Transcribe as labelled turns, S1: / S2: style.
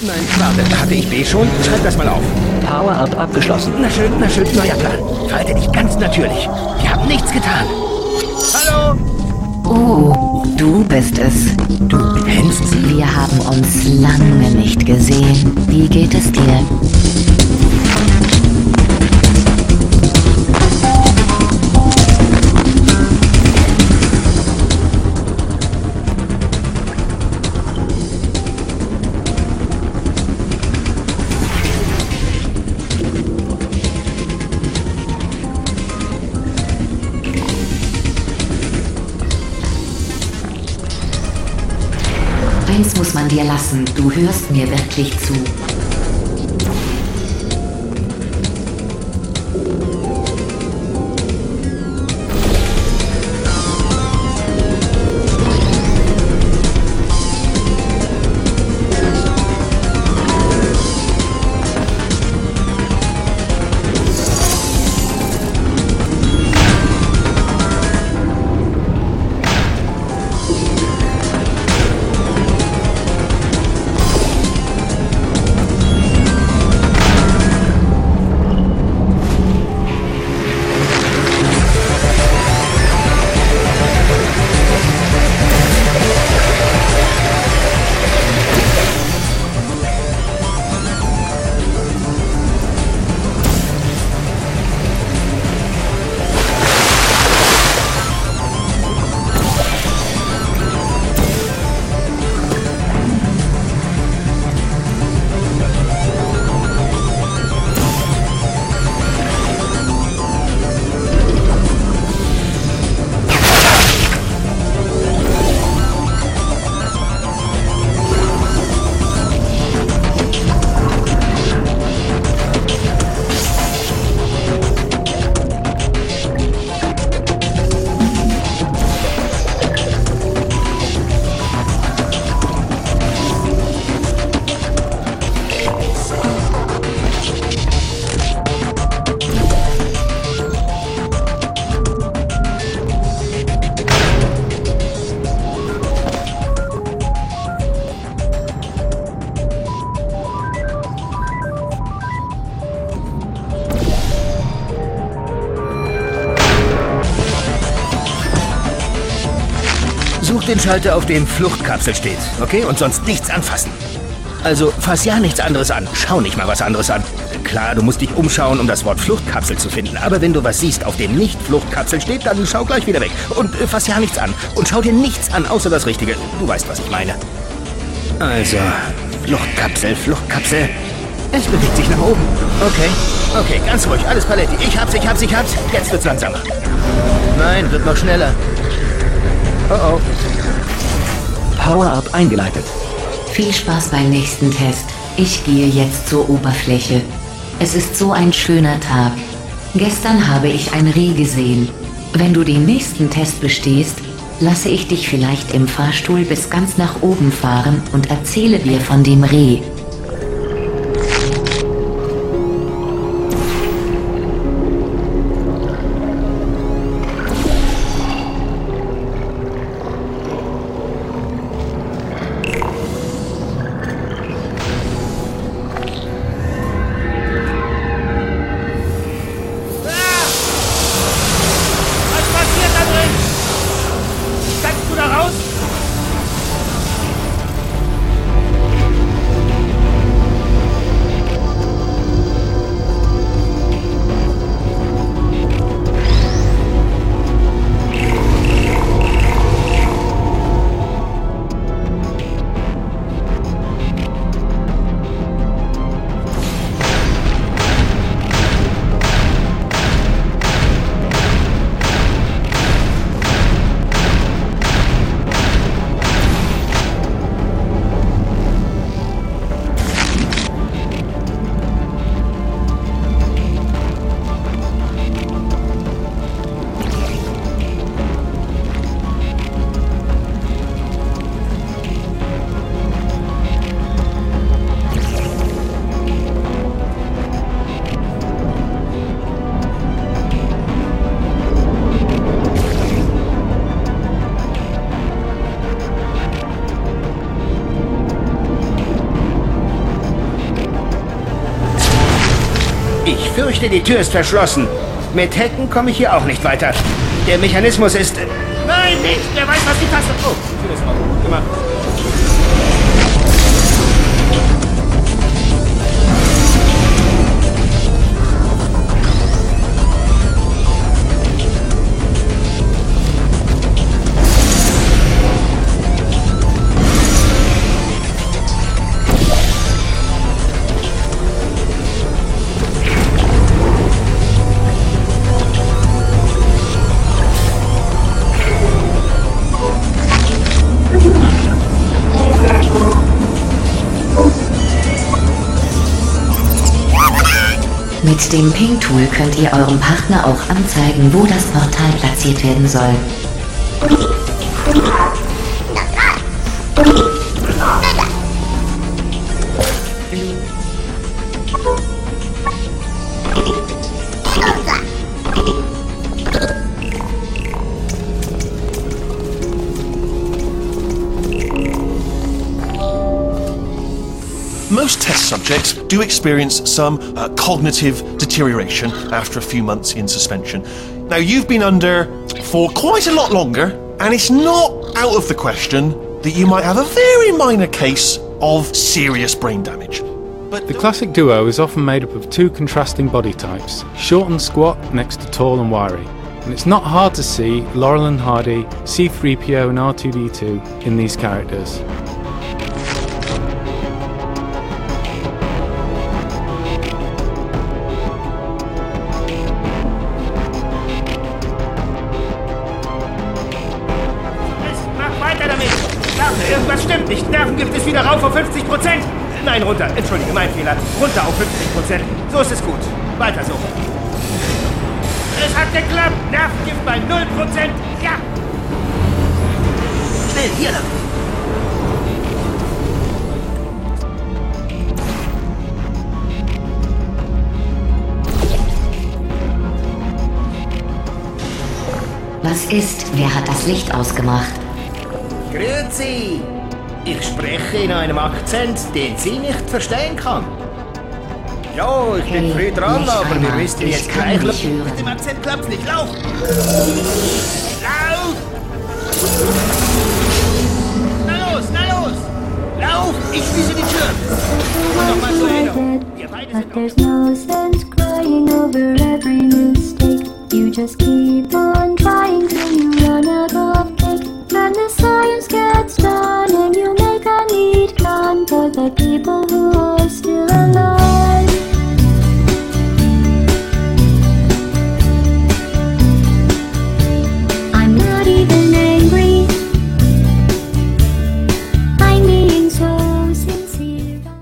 S1: Nein, warte, hatte ich B schon? Schreib das mal auf.
S2: Power-Up abgeschlossen.
S1: Na schön, na schön, neuer Plan. Verhalte dich ganz natürlich. Wir haben nichts getan. Hallo?
S3: Oh, du bist es.
S1: Du pennst?
S3: Wir haben uns lange nicht gesehen. Wie geht es dir? Eins muss man dir lassen, du hörst mir wirklich zu.
S1: Den Schalter, auf dem Fluchtkapsel steht, okay? Und sonst nichts anfassen. Also fass ja nichts anderes an. Schau nicht mal was anderes an. Klar, du musst dich umschauen, um das Wort Fluchtkapsel zu finden. Aber wenn du was siehst, auf dem nicht Fluchtkapsel steht, dann schau gleich wieder weg. Und äh, fass ja nichts an. Und schau dir nichts an, außer das Richtige. Du weißt, was ich meine. Also, Fluchtkapsel, Fluchtkapsel. Es bewegt sich nach oben. Okay, okay, ganz ruhig. Alles Paletti. Ich hab's, ich hab's, ich hab's. Jetzt wird's langsamer. Nein, wird noch schneller. Oh oh.
S2: Power-Up eingeleitet.
S3: Viel Spaß beim nächsten Test. Ich gehe jetzt zur Oberfläche. Es ist so ein schöner Tag. Gestern habe ich ein Reh gesehen. Wenn du den nächsten Test bestehst, lasse ich dich vielleicht im Fahrstuhl bis ganz nach oben fahren und erzähle dir von dem Reh.
S1: Fürchte, die Tür ist verschlossen. Mit Hecken komme ich hier auch nicht weiter. Der Mechanismus ist... Nein, nicht! Wer weiß, was die Taste... Oh, Tür ist offen. Gut gemacht.
S3: Mit dem Ping-Tool könnt ihr eurem Partner auch anzeigen, wo das Portal platziert werden soll.
S4: Most test subjects do experience some uh, cognitive deterioration after a few months in suspension. Now, you've been under for quite a lot longer, and it's not out of the question that you might have a very minor case of serious brain damage. But
S5: The classic duo is often made up of two contrasting body types, short and squat next to tall and wiry. And it's not hard to see Laurel and Hardy, C3PO and R2D2 in these characters.
S1: Irgendwas stimmt nicht. Nervengift ist wieder rauf auf 50 Prozent. Nein, runter. Entschuldige, mein Fehler. Runter auf 50 Prozent. So ist es gut. Weiter so. Es hat geklappt. Nervengift bei 0 Prozent. Ja. Schnell, hier lang.
S3: Was ist? Wer hat das Licht ausgemacht?
S1: Grüezi. Ich spreche in einem Akzent, den sie nicht verstehen kann. Ja, ich bin
S3: Hey,
S1: früh dran, aber wir
S3: Ich
S1: jetzt gleich...
S3: hören.
S1: Mit dem Akzent klappt's nicht. Lauf! Lauf! Na los, na los! Lauf! Ich schließe die Tür! Und nochmal zur Erinnerung. Wir beide
S6: But
S1: sind
S6: there's no sense crying over every mistake. You just keep on trying till you run out of Then the science gets done and you make a neat gun for the people who are still alive.